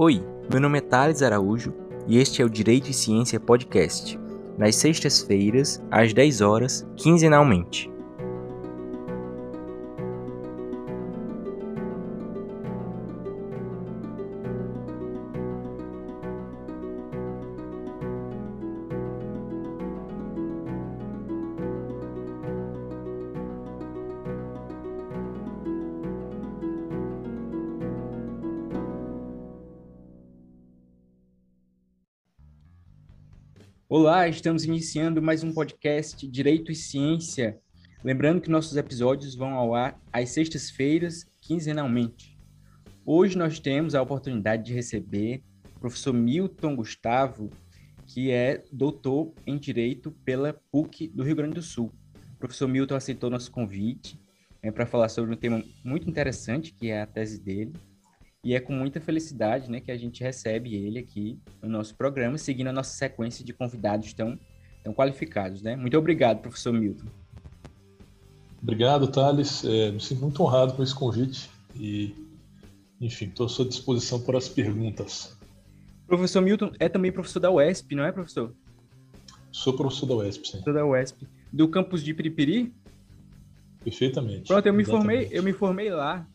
Oi, meu nome é Thales Araújo e este é o Direito e Ciência Podcast, nas sextas-feiras, às 10 horas, quinzenalmente. Olá, estamos iniciando mais um podcast Direito e Ciência. Lembrando que nossos episódios vão ao ar às sextas-feiras, quinzenalmente. Hoje nós temos a oportunidade de receber o professor Milton Gustavo, que é doutor em Direito pela PUC do Rio Grande do Sul. O professor Milton aceitou nosso convite é, para falar sobre um tema muito interessante, que é a tese dele, e é com muita felicidade né, que a gente recebe ele aqui no nosso programa, seguindo a nossa sequência de convidados tão, tão qualificados. Né? Muito obrigado, professor Milton. Obrigado, Thales. É, me sinto muito honrado com esse convite e, enfim, estou à sua disposição para as perguntas. Professor Milton é também professor da UESP, não é, professor? Sou professor da UESP, sim. Professor da UESP. Do campus de Piripiri? Perfeitamente. Pronto, eu me formei, eu me formei lá.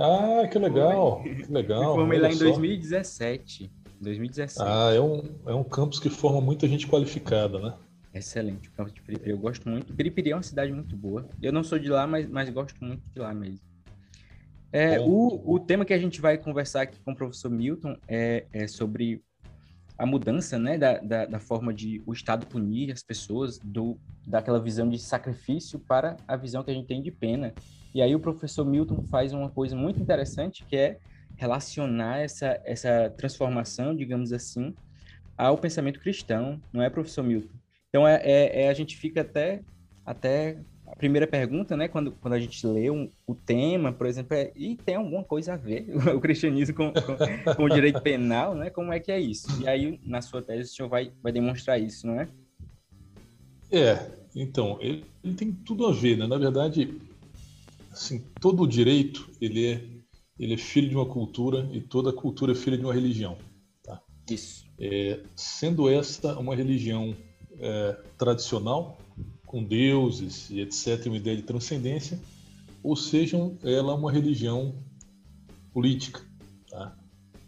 Ah, que legal, que legal. Me formei lá em 2017. 2017. Ah, é um, é um campus que forma muita gente qualificada, né? Excelente, o campus de Piripiri. Eu gosto muito. Piripiri é uma cidade muito boa. Eu não sou de lá, mas, mas gosto muito de lá mesmo. É, o, o tema que a gente vai conversar aqui com o professor Milton é, é sobre a mudança né, da, da, da, forma de o Estado punir as pessoas, do, daquela visão de sacrifício para a visão que a gente tem de pena. E aí o professor Milton faz uma coisa muito interessante, que é relacionar essa, essa transformação, digamos assim, ao pensamento cristão, não é, professor Milton? Então, é, é, é a gente fica até, até a primeira pergunta, né, quando, quando a gente lê um, o tema, por exemplo, é, e tem alguma coisa a ver o cristianismo com, com, com, o direito penal, né? Como é que é isso? E aí, na sua tese, o senhor vai, vai demonstrar isso, não é? É, então, ele, ele tem tudo a ver, né? Na verdade, assim, todo o direito ele é, ele é filho de uma cultura e toda cultura é filha de uma religião. Tá? Isso. É, sendo esta uma religião é, tradicional, com deuses e etc., uma ideia de transcendência, ou seja, ela é uma religião política, tá?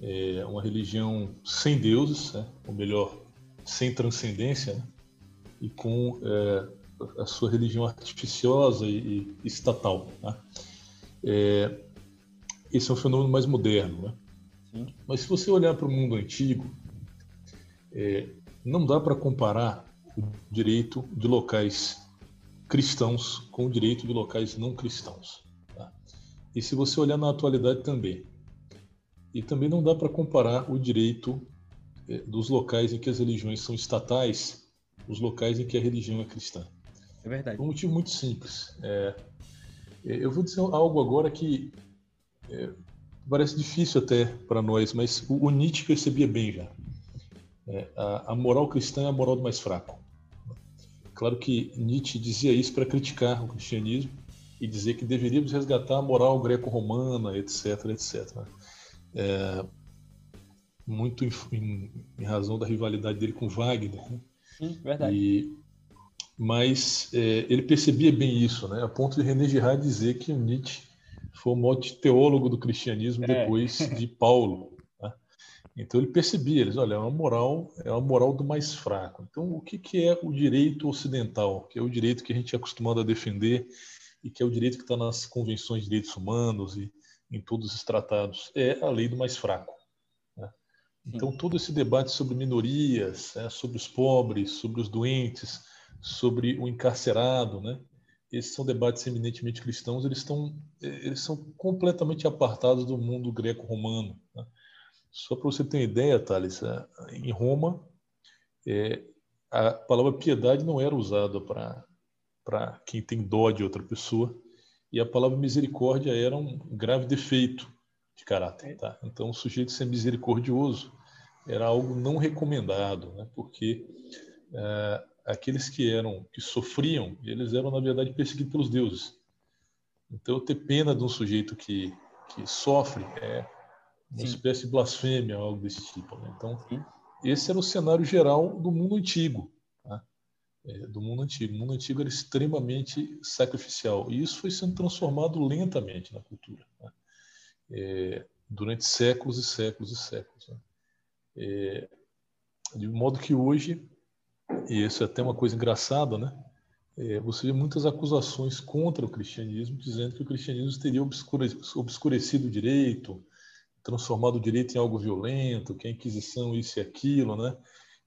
é uma religião sem deuses, né? ou melhor, sem transcendência, né? e com é, a sua religião artificiosa e, e estatal. Né? É, esse é um fenômeno mais moderno. Né? Sim. Mas se você olhar para o mundo antigo, é, não dá para comparar o direito de locais cristãos com o direito de locais não cristãos. Tá? E se você olhar na atualidade também. E também não dá para comparar o direito é, dos locais em que as religiões são estatais, os locais em que a religião é cristã. É verdade. Por um motivo muito simples. É, eu vou dizer algo agora que é, parece difícil até para nós, mas o, o, Nietzsche percebia bem já. É, a, a, moral cristã é a moral do mais fraco. Claro que Nietzsche dizia isso para criticar o cristianismo e dizer que deveríamos resgatar a moral greco-romana, etc, etc. É, muito em, em, em, razão da rivalidade dele com Wagner. Né? Sim, verdade. E, mas é, ele percebia bem isso, né? a ponto de René Girard dizer que o Nietzsche foi o maior teólogo do cristianismo é. depois de Paulo. Né? Então ele percebia, eles, olha, é uma moral, é uma moral do mais fraco. Então o que, que é o direito ocidental, que é o direito que a gente é acostumado a defender e que é o direito que está nas convenções de direitos humanos e em todos os tratados? É a lei do mais fraco. Né? Então todo esse debate sobre minorias, né? sobre os pobres, sobre os doentes sobre o encarcerado, né? Esses são debates eminentemente cristãos, eles estão eles são completamente apartados do mundo greco-romano. Né? Só para você ter uma ideia, Thales, é, em Roma, é, a palavra piedade não era usada para para quem tem dó de outra pessoa e a palavra misericórdia era um grave defeito de caráter. Tá? Então, o sujeito ser misericordioso era algo não recomendado, né? porque é, aqueles que eram que sofriam, eles eram na verdade perseguidos pelos deuses. Então, ter pena de um sujeito que que sofre é uma Sim. espécie de blasfêmia, algo desse tipo. Né? Então, Sim. esse era o cenário geral do mundo antigo. Né? É, do mundo antigo. O mundo antigo era extremamente sacrificial. E isso foi sendo transformado lentamente na cultura. Né? É, durante séculos e séculos e séculos. Né? É, de modo que hoje, e isso é até uma coisa engraçada, né? É, você vê muitas acusações contra o cristianismo, dizendo que o cristianismo teria obscurecido o direito, transformado o direito em algo violento, que a Inquisição isso e aquilo, né?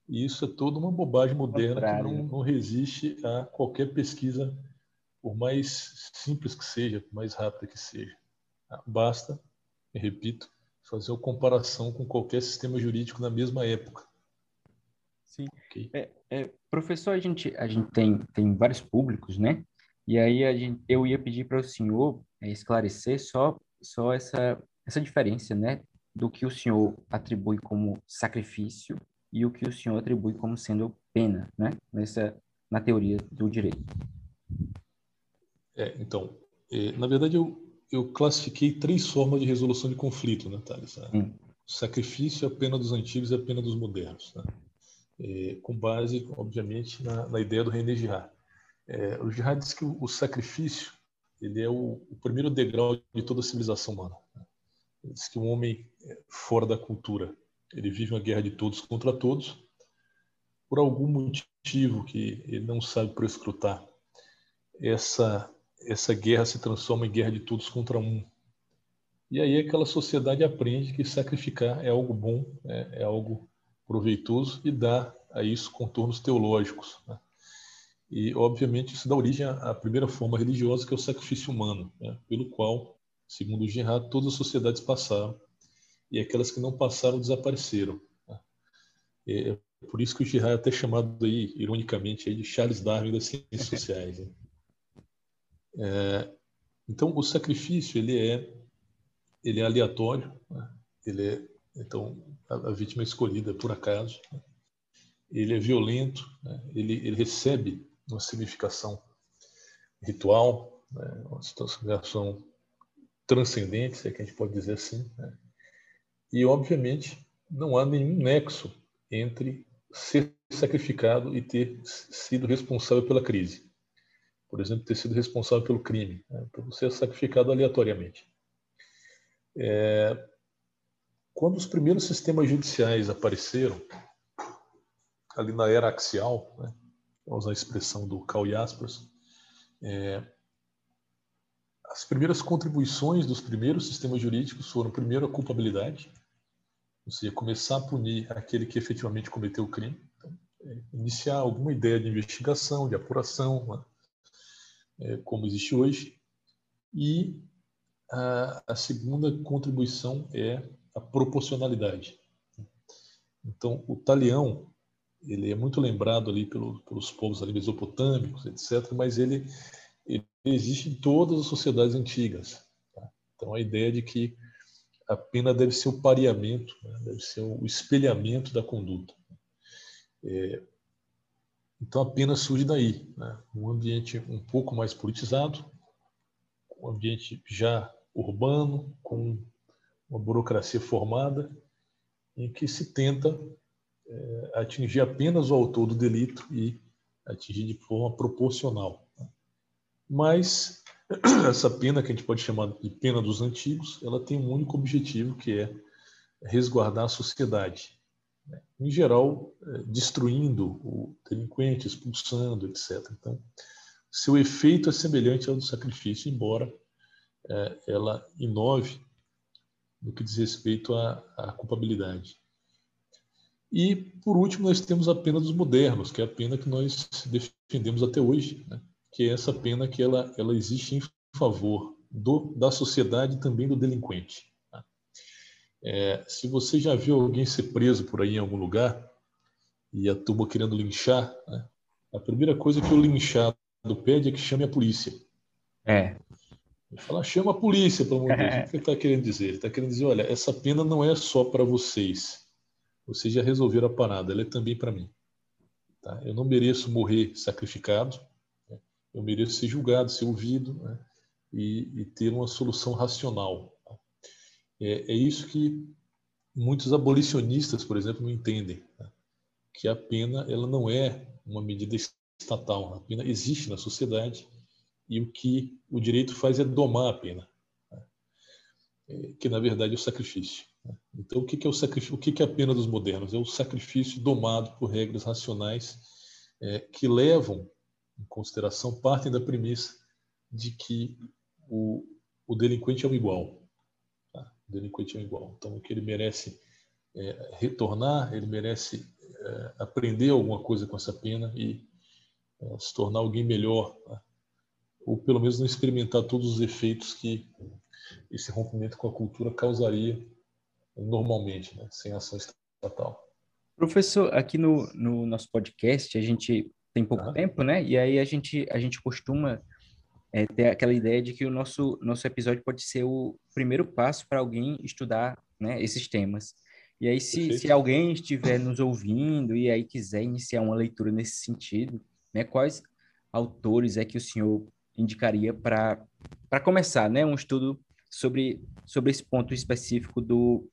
E isso é toda uma bobagem moderna que não, não resiste a qualquer pesquisa, por mais simples que seja, por mais rápida que seja. Basta, repito, fazer uma comparação com qualquer sistema jurídico na mesma época. Sim. Okay. É, é, professor, a gente, a gente tem, tem vários públicos, né? E aí a gente, eu ia pedir para o senhor é, esclarecer só, só essa, essa diferença, né? Do que o senhor atribui como sacrifício e o que o senhor atribui como sendo pena, né? Nessa, na teoria do direito. É, então, é, na verdade, eu, eu classifiquei três formas de resolução de conflito, né, Thales? Hum. Sacrifício, a pena dos antigos e a pena dos modernos. Né? É, com base, obviamente, na, na, ideia do René Girard. É, o Girard diz que o, o sacrifício ele é o, o, primeiro degrau de toda a civilização humana. Ele diz que o um homem é fora da cultura, ele vive uma guerra de todos contra todos, por algum motivo que ele não sabe prescrutar. Essa essa guerra se transforma em guerra de todos contra um. E aí aquela sociedade aprende que sacrificar é algo bom, é, é algo proveitoso e dá a isso contornos teológicos. Né? E, obviamente, isso dá origem à primeira forma religiosa, que é o sacrifício humano, né? pelo qual, segundo Gerard, todas as sociedades passaram e aquelas que não passaram desapareceram. Né? É por isso que o Gerard é até chamado, aí, ironicamente, aí, de Charles Darwin das ciências sociais. Né? É, então, o sacrifício ele é, ele é aleatório, né? ele é então, a, a vítima é escolhida por acaso. Né? Ele é violento, né? ele, ele recebe uma significação ritual, né? uma significação transcendente, se é que a gente pode dizer assim. Né? E, obviamente, não há nenhum nexo entre ser sacrificado e ter sido responsável pela crise. Por exemplo, ter sido responsável pelo crime. Né? Então, você é sacrificado aleatoriamente. É, quando os primeiros sistemas judiciais apareceram, ali na era axial, né, usar a expressão do Karl Jaspers, é, as primeiras contribuições dos primeiros sistemas jurídicos foram, primeiro, a culpabilidade, ou seja, começar a punir aquele que efetivamente cometeu o crime, então, é, iniciar alguma ideia de investigação, de apuração, né, é, como existe hoje, e a, a segunda contribuição é a proporcionalidade. Então, o talião, ele é muito lembrado ali pelo, pelos povos ali mesopotâmicos, etc., mas ele, ele existe em todas as sociedades antigas. Tá? Então, a ideia de que a pena deve ser o pareamento, né? deve ser o espelhamento da conduta. É, então, a pena surge daí, né? um ambiente um pouco mais politizado, um ambiente já urbano, com uma burocracia formada em que se tenta é, atingir apenas o autor do delito e atingir de forma proporcional. Mas essa pena, que a gente pode chamar de pena dos antigos, ela tem um único objetivo, que é resguardar a sociedade. Né? Em geral, é, destruindo o delinquente, expulsando, etc. Então, seu efeito é semelhante ao do sacrifício, embora é, ela inove no que diz respeito à, à culpabilidade. E, por último, nós temos a pena dos modernos, que é a pena que nós defendemos até hoje, né? que é essa pena que ela, ela existe em favor do, da sociedade e também do delinquente. Tá? É, se você já viu alguém ser preso por aí em algum lugar e a turma querendo linchar, né? a primeira coisa que o linchado pede é que chame a polícia. É. Ele fala, chama a polícia, pelo amor de Deus. O que ele está querendo dizer? Ele está querendo dizer, olha, essa pena não é só para vocês. Vocês já resolveram a parada, ela é também para mim. Tá? Eu não mereço morrer sacrificado, né? eu mereço ser julgado, ser ouvido né? e, e, ter uma solução racional. Tá? É, é, isso que muitos abolicionistas, por exemplo, não entendem né? que a pena ela não é uma medida estatal. A pena existe na sociedade e o que o direito faz é domar a pena, né? é, que na verdade é o sacrifício. Né? Então, o que é o sacrifício? O que é a pena dos modernos? É o sacrifício domado por regras racionais é, que levam em consideração partem da premissa de que o, o delinquente é um igual. Tá? O delinquente é um igual. Então, o que ele merece é, retornar, ele merece é, aprender alguma coisa com essa pena e é, se tornar alguém melhor, tá? Ou pelo menos não experimentar todos os efeitos que esse rompimento com a cultura causaria normalmente, né? sem ação estatal. Professor, aqui no, no nosso podcast a gente tem pouco tempo, né? E aí a gente a gente costuma é, ter aquela ideia de que o nosso nosso episódio pode ser o primeiro passo para alguém estudar, né, esses temas. E aí se, se alguém estiver nos ouvindo e aí quiser iniciar uma leitura nesse sentido, né, quais autores é que o senhor indicaria para começar, né, um estudo sobre sobre esse ponto específico do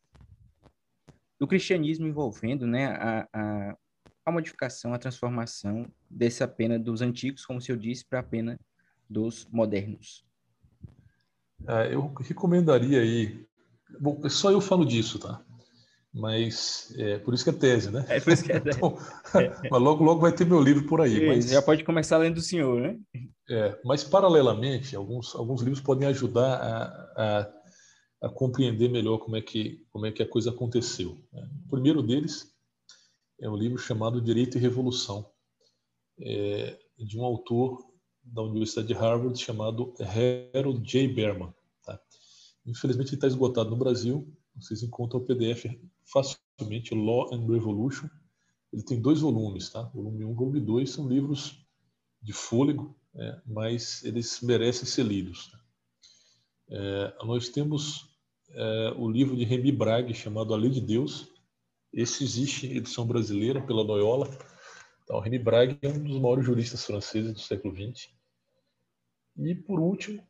do cristianismo envolvendo, né, a, a a modificação, a transformação dessa pena dos antigos, como o senhor disse, para a pena dos modernos? É, eu recomendaria aí. Bom, só eu falo disso, tá? Mas é por isso que é tese, né? É por isso que é tese. Então, mas logo, logo vai ter meu livro por aí. mas... Já pode começar lendo do senhor, né? É, mas paralelamente, alguns, alguns livros podem ajudar a, a, a compreender melhor como é que, como é que a coisa aconteceu. Né? O primeiro deles é um livro chamado Direito e Revolução, é, de um autor da Universidade de Harvard chamado Harold J. Berman. Tá? Infelizmente ele está esgotado no Brasil, vocês encontram o PDF facilmente, Law and Revolution. Ele tem dois volumes, tá? volume 1 e volume 2 são livros de fôlego, é, mas eles merecem ser lidos. Tá? É, nós temos é, o livro de Remy Brague chamado A Lei de Deus, esse existe em edição brasileira pela Loyola. Então, René Brague é um dos maiores juristas franceses do século XX. E, por último,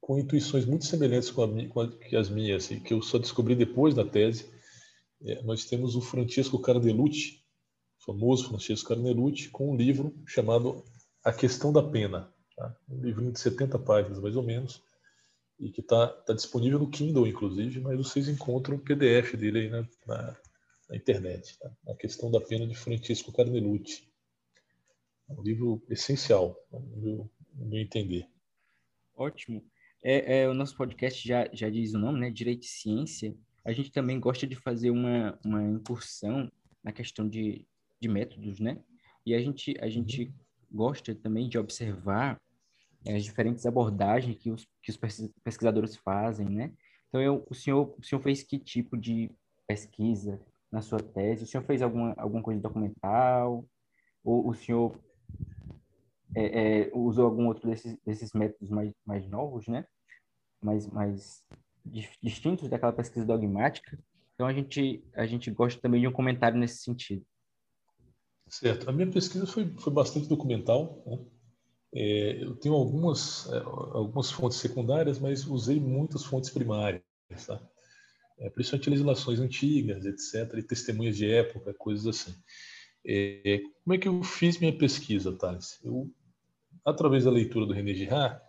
com intuições muito semelhantes com, a, com a, as minhas, e que eu só descobri depois da tese, é, nós temos o Francesco Carnelucci, o famoso Francesco Carnelucci, com um livro chamado A Questão da Pena. Tá? Um livrinho de 70 páginas, mais ou menos, e que está tá disponível no Kindle, inclusive, mas vocês encontram o PDF dele aí na, na na internet. Tá? A questão da pena de Francisco Carnelucci. É um livro essencial, no meu, no meu entender. Ótimo. É, é, o nosso podcast já, já diz o nome, né? Direito e Ciência. A gente também gosta de fazer uma, uma incursão na questão de, de métodos, né? E a gente, a gente uhum. Gosta também de observar é, as diferentes abordagens que os, que os pesquisadores fazem, né? Então, eu, o, senhor, o senhor fez que tipo de pesquisa? na sua tese? O senhor fez alguma, alguma coisa documental? Ou o senhor é, é, usou algum outro desses, desses métodos mais, mais novos, né? Mais, mais distintos daquela pesquisa dogmática? Então, a gente, a gente gosta também de um comentário nesse sentido. Certo. A minha pesquisa foi, foi bastante documental. Né? É, eu tenho algumas, é, algumas fontes secundárias, mas usei muitas fontes primárias. Tá? é, principalmente legislações antigas, etc., e testemunhas de época, coisas assim. É, como é que eu fiz minha pesquisa, Thales? Eu, através da leitura do René Girard,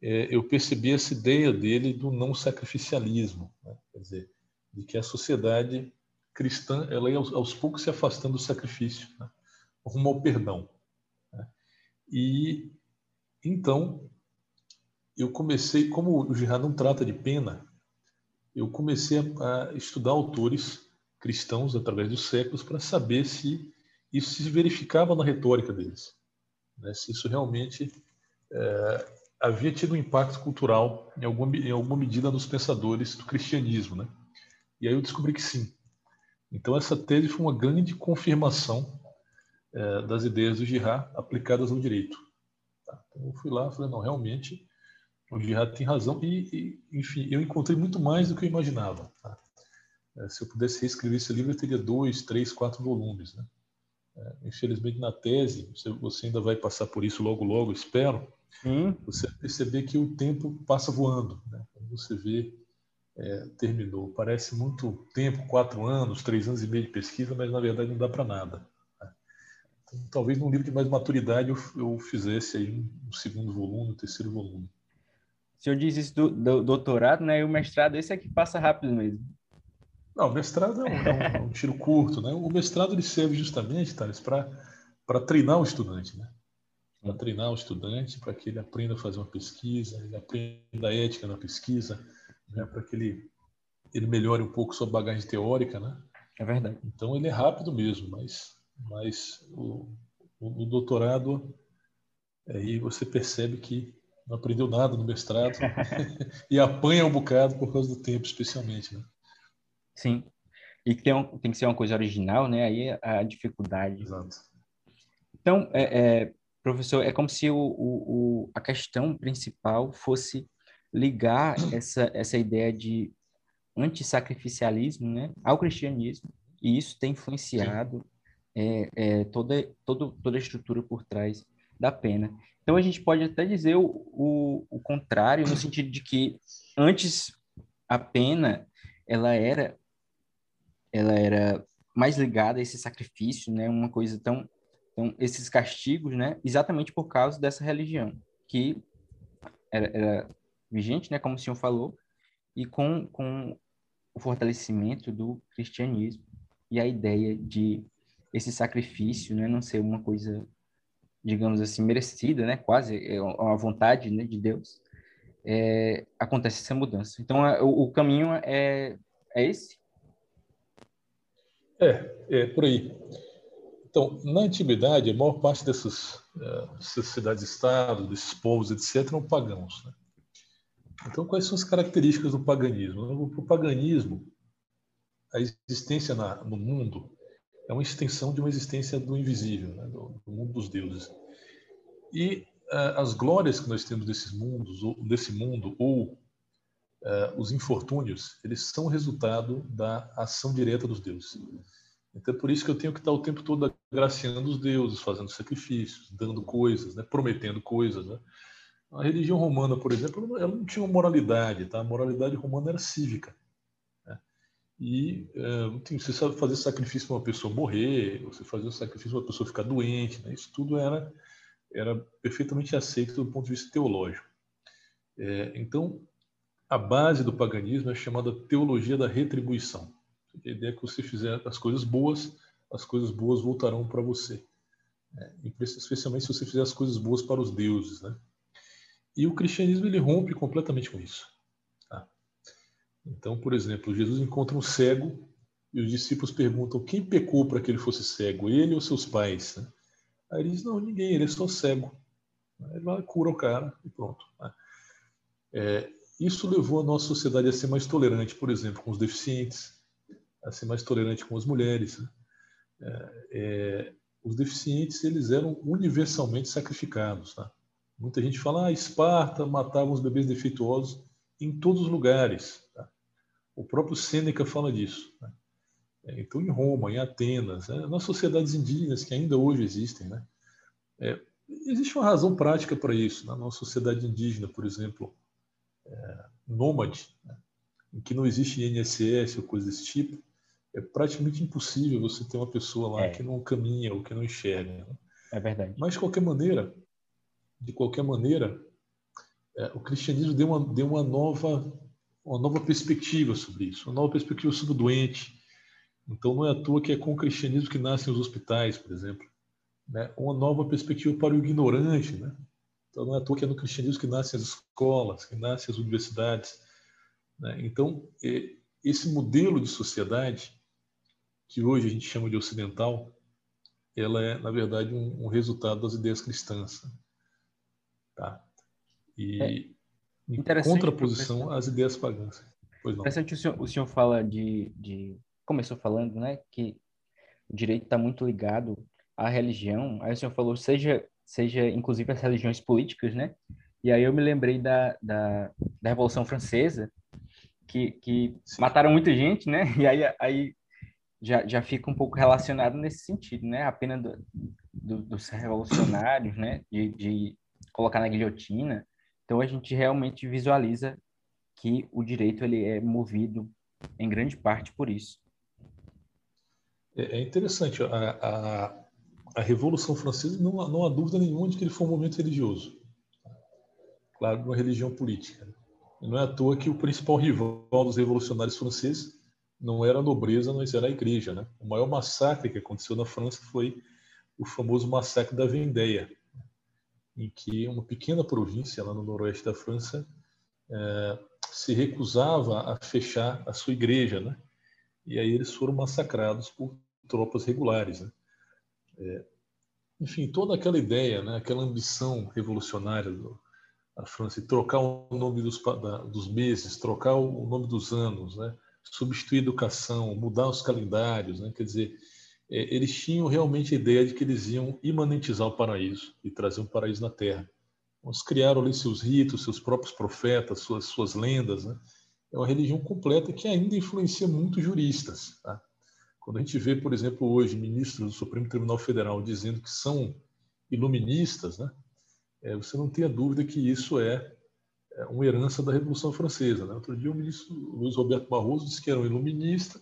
é, eu percebi essa ideia dele do não sacrificialismo, né? quer dizer, de que a sociedade cristã ela ia aos, aos poucos se afastando do sacrifício, né? Rumo ao perdão. Né? E então eu comecei, como o Girard não trata de pena, eu comecei a, estudar autores cristãos através dos séculos para saber se isso se verificava na retórica deles, né? se isso realmente é, havia tido um impacto cultural em alguma, em alguma medida nos pensadores do cristianismo. Né? E aí eu descobri que sim. Então essa tese foi uma grande confirmação é, das ideias do Girard aplicadas ao direito. Tá? Então eu fui lá e falei, não, realmente o Gerard tem razão e, e, enfim, eu encontrei muito mais do que eu imaginava. Tá? É, se eu pudesse reescrever esse livro, eu teria dois, três, quatro volumes. Né? É, infelizmente, na tese, você, você, ainda vai passar por isso logo, logo, espero, hum. você perceber que o tempo passa voando. Né? Você vê é, terminou. Parece muito tempo, quatro anos, três anos e meio de pesquisa, mas na verdade não dá para nada. Talvez num livro de mais maturidade eu, eu fizesse aí um, um, segundo volume, um terceiro volume. O senhor diz isso do, do doutorado, né? E o mestrado, esse é que passa rápido mesmo. Não, o mestrado é um, é um, é um tiro curto, né? O mestrado ele serve justamente, Thales, para treinar o estudante, né? Para treinar o estudante, para que ele aprenda a fazer uma pesquisa, ele aprenda a ética na pesquisa, né? para que ele, ele melhore um pouco sua bagagem teórica, né? É verdade. Então ele é rápido mesmo, mas, mas o, o, o doutorado, aí você percebe que não aprendeu nada no mestrado e apanha um bocado por causa do tempo, especialmente, né? Sim. E tem, um, tem que ser uma coisa original, né? Aí é a dificuldade. Exato. Então, é, é, professor, é como se o, o, a questão principal fosse ligar essa, essa ideia de antissacrificialismo né, ao cristianismo, e isso tem influenciado é, é, toda, toda, toda a estrutura por trás da pena. Então, a gente pode até dizer o, o, o contrário, no sentido de que antes a pena ela era ela era mais ligada a esse sacrifício, né? Uma coisa tão, tão esses castigos, né? Exatamente por causa dessa religião que era, era vigente, né? Como o senhor falou, e com, com o fortalecimento do cristianismo e a ideia de esse sacrifício, né? Não ser uma coisa, digamos assim, merecida, né? Quase é uma vontade né, de Deus. É, acontece essa mudança. Então, é, o, o caminho é, é esse? É, é por aí. Então, na antiguidade, a maior parte dessas, uh, dessas cidades-estados, desses povos, etc., eram pagãos. Né? Então, quais são as características do paganismo? O paganismo, a existência na, no mundo, é uma extensão de uma existência do invisível, né? do, do, mundo dos deuses. E uh, as glórias que nós temos desses mundos, ou, desse mundo, ou uh, os infortúnios, eles são resultado da ação direta dos deuses. Então é por isso que eu tenho que estar o tempo todo agraciando os deuses, fazendo sacrifícios, dando coisas, né? prometendo coisas. Né? A religião romana, por exemplo, ela não tinha moralidade, tá? A moralidade romana era cívica. E é, você sabe fazer sacrifício para uma pessoa morrer, você fazer sacrifício para uma pessoa ficar doente, né? Isso tudo era era perfeitamente aceito do ponto de vista teológico. É, então, a base do paganismo é chamada teologia da retribuição. A ideia é que você fizer as coisas boas, as coisas boas voltarão para você. Né? Especialmente se você fizer as coisas boas para os deuses. Né? E o cristianismo ele rompe completamente com isso. Então, por exemplo, Jesus encontra um cego e os discípulos perguntam quem pecou para que ele fosse cego, ele ou seus pais? Né? Aí ele diz, não, ninguém, ele é só cego. Ele vai, cura o cara e pronto. Né? É, isso levou a nossa sociedade a ser mais tolerante, por exemplo, com os deficientes, a ser mais tolerante com as mulheres. Né? É, é, os deficientes eles eram universalmente sacrificados. Tá? Muita gente fala, ah, Esparta matava os bebês defeituosos em todos os lugares. Tá? O próprio Sêneca fala disso. Né? É, então, em Roma, em Atenas, né? nas sociedades indígenas que ainda hoje existem, né? É, existe uma razão prática para isso. Na nossa sociedade indígena, por exemplo, é, nômade, né? em que não existe INSS ou coisa desse tipo, é praticamente impossível você ter uma pessoa lá é. que não caminha ou que não enxerga. Né? É verdade. Mas de qualquer maneira, de qualquer maneira, é, o cristianismo deu uma, deu uma nova uma nova perspectiva sobre isso, uma nova perspectiva sobre o doente. Então não é à toa que é com o cristianismo que nascem os hospitais, por exemplo, né? Uma nova perspectiva para o ignorante, né? Então não é à toa que é no cristianismo que nascem as escolas, que nascem as universidades. Né? Então esse modelo de sociedade que hoje a gente chama de ocidental, ela é, na verdade, um, um resultado das ideias cristãs. Tá? E é. Em contraposição às ideias pagãs. Pois não. Interessante o senhor, o senhor fala de, de... Começou falando, né, que o direito está muito ligado à religião. Aí o senhor falou, seja, seja inclusive as religiões políticas, né? E aí eu me lembrei da, da, da Revolução Francesa, que, que mataram muita gente, né? E aí, aí já, já fica um pouco relacionado nesse sentido, né? A pena do, do, dos revolucionários, né? De, de colocar na guilhotina. Então a gente realmente visualiza que o direito ele é movido em grande parte por isso. É, é interessante. A, a, a Revolução Francesa, não, não há dúvida nenhuma de que ele foi um movimento religioso. Claro, uma religião política. Não é à toa que o principal rival dos revolucionários franceses não era a nobreza, mas era a igreja. Né? O maior massacre que aconteceu na França foi o famoso massacre da Vendéia, em que uma pequena província lá no noroeste da França é, se recusava a fechar a sua igreja, né? E aí eles foram massacrados por tropas regulares, né? É, enfim, toda aquela ideia, né? Aquela ambição revolucionária da França, de trocar o nome dos, da, dos meses, trocar o nome dos anos, né? Substituir educação, mudar os calendários, né? Quer dizer, eles tinham realmente a ideia de que eles iam imanentizar o paraíso e trazer um paraíso na Terra. Eles criaram ali seus ritos, seus próprios profetas, suas, suas lendas. Né? É uma religião completa que ainda influencia muito juristas. Tá? Quando a gente vê, por exemplo, hoje ministros do Supremo Tribunal Federal dizendo que são iluministas, né? É, você não tenha dúvida que isso é, é uma herança da Revolução Francesa. Né? Outro dia o ministro Luiz Roberto Barroso disse que era um iluminista,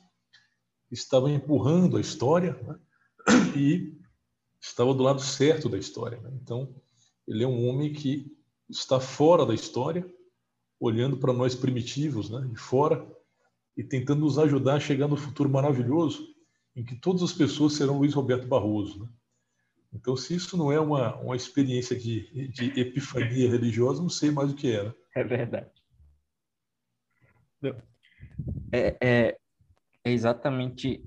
estava empurrando a história né? e estava do lado certo da história. Né? Então, ele é um homem que está fora da história, olhando para nós primitivos, né, de fora, e tentando nos ajudar a chegar no futuro maravilhoso, em que todas as pessoas serão Luiz Roberto Barroso. Né? Então, se isso não é uma, uma experiência de, de epifania religiosa, não sei mais o que era. É verdade. É, é, é exatamente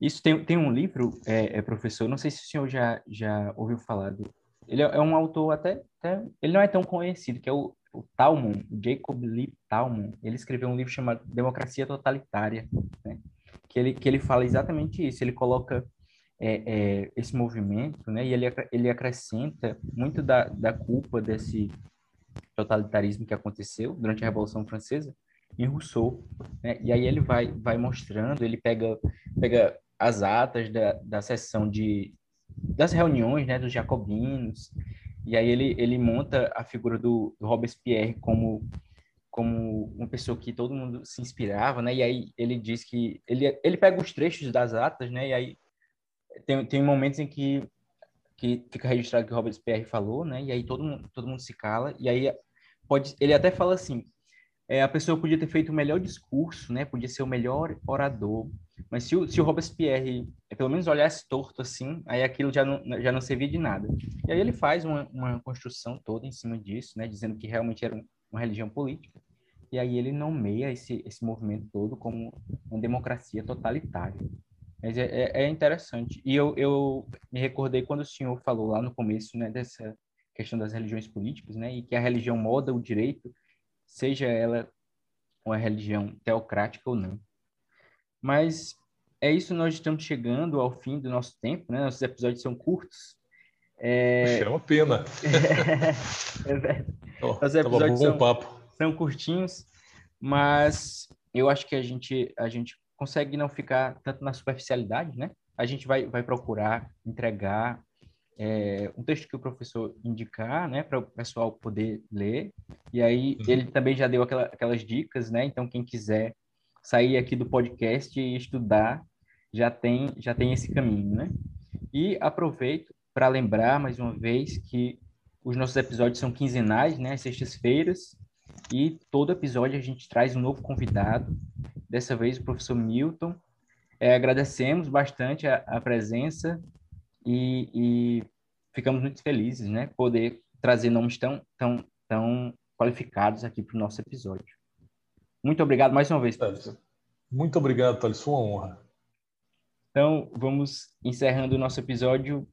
isso. Tem, tem um livro, é, é, professor, não sei se o senhor já, já ouviu falar do ele é, é um autor até, até, Ele não é tão conhecido, que é o, o Talmon, Jacob Lee Talmon. Ele escreveu um livro chamado Democracia Totalitária, né? que, ele, que ele fala exatamente isso. Ele coloca é, é, esse movimento, né? E ele, ele acrescenta muito da, da culpa desse totalitarismo que aconteceu durante a Revolução Francesa em Rousseau, né? E aí ele vai, vai mostrando, ele pega, pega as atas da, da sessão de das reuniões, né, dos jacobinos, e aí ele, ele monta a figura do, do Robespierre como como uma pessoa que todo mundo se inspirava, né? E aí ele diz que ele ele pega os trechos das atas, né? E aí tem, tem momentos em que que fica registrado que Robespierre falou, né? E aí todo mundo todo mundo se cala e aí pode ele até fala assim, é, a pessoa podia ter feito o melhor discurso, né? Podia ser o melhor orador, mas se o, se o Robespierre é, pelo menos olhasse torto assim, aí aquilo já não, já não servia de nada. E aí ele faz uma, uma construção toda em cima disso, né? Dizendo que realmente era uma religião política. E aí ele nomeia esse, esse movimento todo como uma democracia totalitária. Mas é, é, é interessante. E eu, eu me recordei quando o senhor falou lá no começo, né? Dessa questão das religiões políticas, né? E que a religião moda o direito seja ela uma religião teocrática ou não. Mas é isso, nós estamos chegando ao fim do nosso tempo, né? Nossos episódios são curtos. É, é uma pena. é, verdade. Oh, Os episódios são, papo. são curtinhos, mas eu acho que a gente, a gente consegue não ficar tanto na superficialidade, né? A gente vai, vai procurar entregar é, um texto que o professor indicar, né, para o pessoal poder ler. E aí uhum. ele também já deu aquela, aquelas dicas, né? Então quem quiser sair aqui do podcast e estudar já tem já tem esse caminho, né? E aproveito para lembrar mais uma vez que os nossos episódios são quinzenais, né, sextas-feiras, e todo episódio a gente traz um novo convidado. Dessa vez o professor Milton. É, agradecemos bastante a, a presença e, e, ficamos muito felizes, né? Poder trazer nomes tão, tão, tão qualificados aqui para o nosso episódio. Muito obrigado mais uma vez. Professor. Muito obrigado, Thales. Foi uma honra. Então, vamos encerrando o nosso episódio